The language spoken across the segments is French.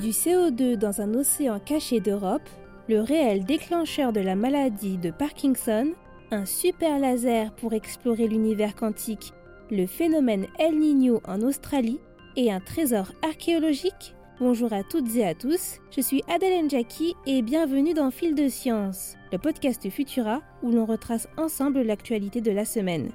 Du CO2 dans un océan caché d'Europe, le réel déclencheur de la maladie de Parkinson, un super laser pour explorer l'univers quantique, le phénomène El Niño en Australie et un trésor archéologique Bonjour à toutes et à tous, je suis Adèle Njaki et bienvenue dans Fil de Science, le podcast Futura où l'on retrace ensemble l'actualité de la semaine.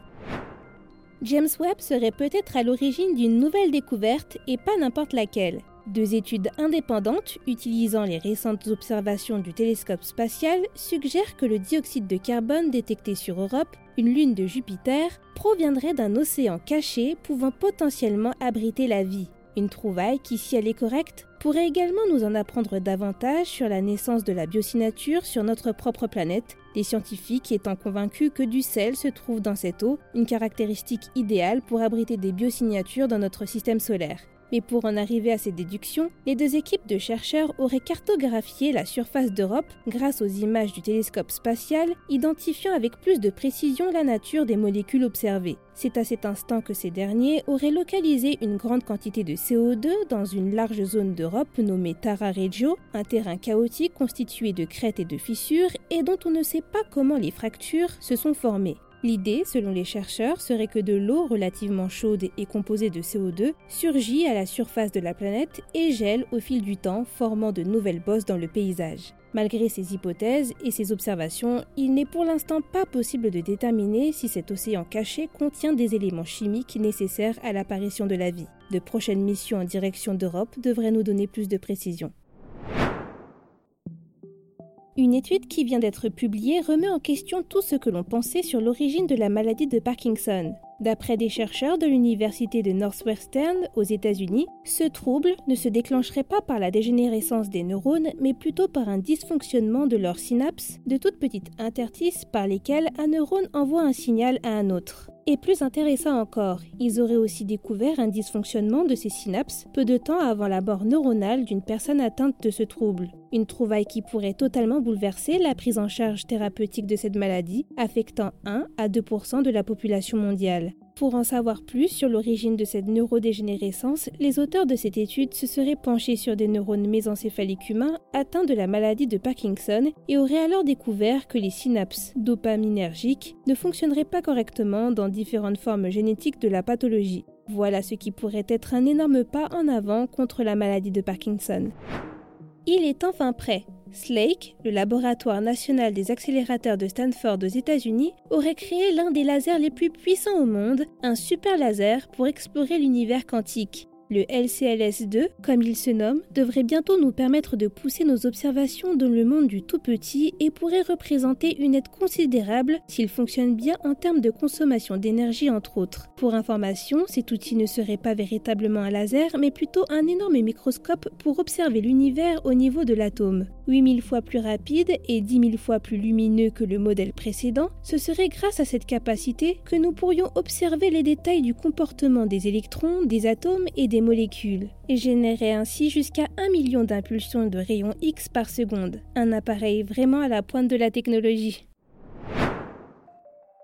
James Webb serait peut-être à l'origine d'une nouvelle découverte et pas n'importe laquelle. Deux études indépendantes utilisant les récentes observations du télescope spatial suggèrent que le dioxyde de carbone détecté sur Europe, une lune de Jupiter, proviendrait d'un océan caché pouvant potentiellement abriter la vie. Une trouvaille qui, si elle est correcte, pourrait également nous en apprendre davantage sur la naissance de la biosinature sur notre propre planète, des scientifiques étant convaincus que du sel se trouve dans cette eau, une caractéristique idéale pour abriter des biosignatures dans notre système solaire. Mais pour en arriver à ces déductions, les deux équipes de chercheurs auraient cartographié la surface d'Europe grâce aux images du télescope spatial, identifiant avec plus de précision la nature des molécules observées. C'est à cet instant que ces derniers auraient localisé une grande quantité de CO2 dans une large zone d'Europe nommée Tara Regio, un terrain chaotique constitué de crêtes et de fissures et dont on ne sait pas comment les fractures se sont formées. L'idée, selon les chercheurs, serait que de l'eau relativement chaude et composée de CO2 surgit à la surface de la planète et gèle au fil du temps, formant de nouvelles bosses dans le paysage. Malgré ces hypothèses et ces observations, il n'est pour l'instant pas possible de déterminer si cet océan caché contient des éléments chimiques nécessaires à l'apparition de la vie. De prochaines missions en direction d'Europe devraient nous donner plus de précisions. Une étude qui vient d'être publiée remet en question tout ce que l'on pensait sur l'origine de la maladie de Parkinson. D'après des chercheurs de l'université de Northwestern aux États-Unis, ce trouble ne se déclencherait pas par la dégénérescence des neurones, mais plutôt par un dysfonctionnement de leurs synapses, de toutes petites interstices par lesquelles un neurone envoie un signal à un autre. Et plus intéressant encore, ils auraient aussi découvert un dysfonctionnement de ces synapses peu de temps avant la mort neuronale d'une personne atteinte de ce trouble. Une trouvaille qui pourrait totalement bouleverser la prise en charge thérapeutique de cette maladie, affectant 1 à 2% de la population mondiale. Pour en savoir plus sur l'origine de cette neurodégénérescence, les auteurs de cette étude se seraient penchés sur des neurones mésencéphaliques humains atteints de la maladie de Parkinson et auraient alors découvert que les synapses dopaminergiques ne fonctionneraient pas correctement dans différentes formes génétiques de la pathologie. Voilà ce qui pourrait être un énorme pas en avant contre la maladie de Parkinson. Il est enfin prêt. Slake, le laboratoire national des accélérateurs de Stanford aux États-Unis, aurait créé l'un des lasers les plus puissants au monde, un super laser pour explorer l'univers quantique. Le LCLS2, comme il se nomme, devrait bientôt nous permettre de pousser nos observations dans le monde du tout petit et pourrait représenter une aide considérable s'il fonctionne bien en termes de consommation d'énergie entre autres. Pour information, cet outil ne serait pas véritablement un laser mais plutôt un énorme microscope pour observer l'univers au niveau de l'atome. 8000 fois plus rapide et 10 000 fois plus lumineux que le modèle précédent, ce serait grâce à cette capacité que nous pourrions observer les détails du comportement des électrons, des atomes et des molécules, et générer ainsi jusqu'à 1 million d'impulsions de rayons X par seconde, un appareil vraiment à la pointe de la technologie.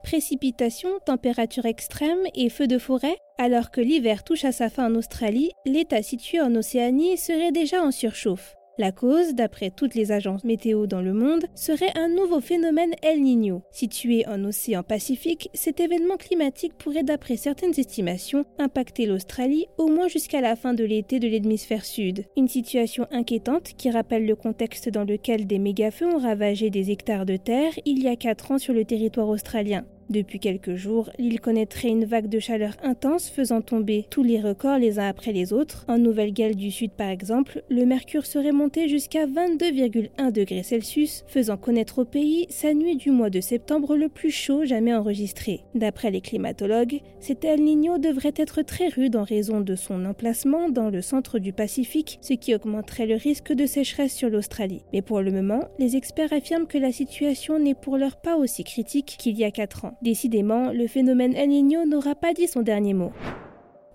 Précipitations, températures extrêmes et feux de forêt Alors que l'hiver touche à sa fin en Australie, l'État situé en Océanie serait déjà en surchauffe. La cause, d'après toutes les agences météo dans le monde, serait un nouveau phénomène El Niño. Situé en océan Pacifique, cet événement climatique pourrait, d'après certaines estimations, impacter l'Australie au moins jusqu'à la fin de l'été de l'hémisphère sud. Une situation inquiétante qui rappelle le contexte dans lequel des mégafeux ont ravagé des hectares de terre il y a 4 ans sur le territoire australien. Depuis quelques jours, l'île connaîtrait une vague de chaleur intense faisant tomber tous les records les uns après les autres. En Nouvelle-Galles du Sud par exemple, le mercure serait monté jusqu'à 22,1 degrés Celsius, faisant connaître au pays sa nuit du mois de septembre le plus chaud jamais enregistré. D'après les climatologues, cet El Niño devrait être très rude en raison de son emplacement dans le centre du Pacifique, ce qui augmenterait le risque de sécheresse sur l'Australie. Mais pour le moment, les experts affirment que la situation n'est pour l'heure pas aussi critique qu'il y a 4 ans. Décidément, le phénomène El Niño n'aura pas dit son dernier mot.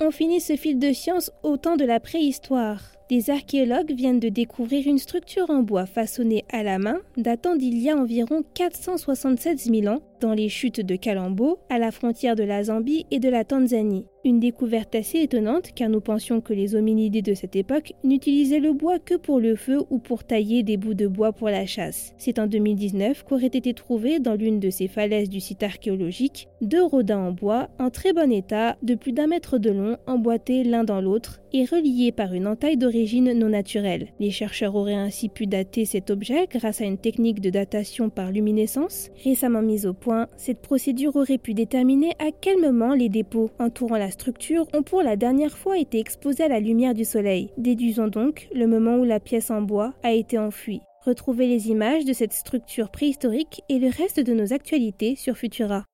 On finit ce fil de science au temps de la préhistoire. Des archéologues viennent de découvrir une structure en bois façonnée à la main datant d'il y a environ 476 000 ans dans les chutes de Kalambo, à la frontière de la Zambie et de la Tanzanie. Une découverte assez étonnante car nous pensions que les hominidés de cette époque n'utilisaient le bois que pour le feu ou pour tailler des bouts de bois pour la chasse. C'est en 2019 qu'auraient été trouvés dans l'une de ces falaises du site archéologique deux rodins en bois en très bon état de plus d'un mètre de long emboîtés l'un dans l'autre et reliés par une entaille d'origine non naturelle. Les chercheurs auraient ainsi pu dater cet objet grâce à une technique de datation par luminescence récemment mise au point. Cette procédure aurait pu déterminer à quel moment les dépôts entourant la structures ont pour la dernière fois été exposées à la lumière du soleil. Déduisons donc le moment où la pièce en bois a été enfuie. Retrouvez les images de cette structure préhistorique et le reste de nos actualités sur Futura.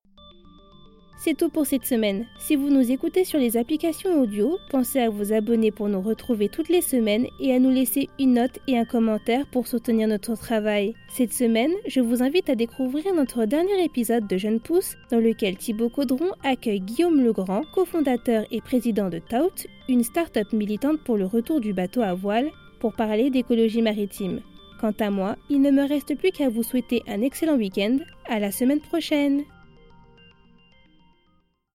C'est tout pour cette semaine. Si vous nous écoutez sur les applications audio, pensez à vous abonner pour nous retrouver toutes les semaines et à nous laisser une note et un commentaire pour soutenir notre travail. Cette semaine, je vous invite à découvrir notre dernier épisode de Jeune Pousse dans lequel Thibaut Caudron accueille Guillaume Legrand, cofondateur et président de Tout, une start-up militante pour le retour du bateau à voile, pour parler d'écologie maritime. Quant à moi, il ne me reste plus qu'à vous souhaiter un excellent week-end. À la semaine prochaine!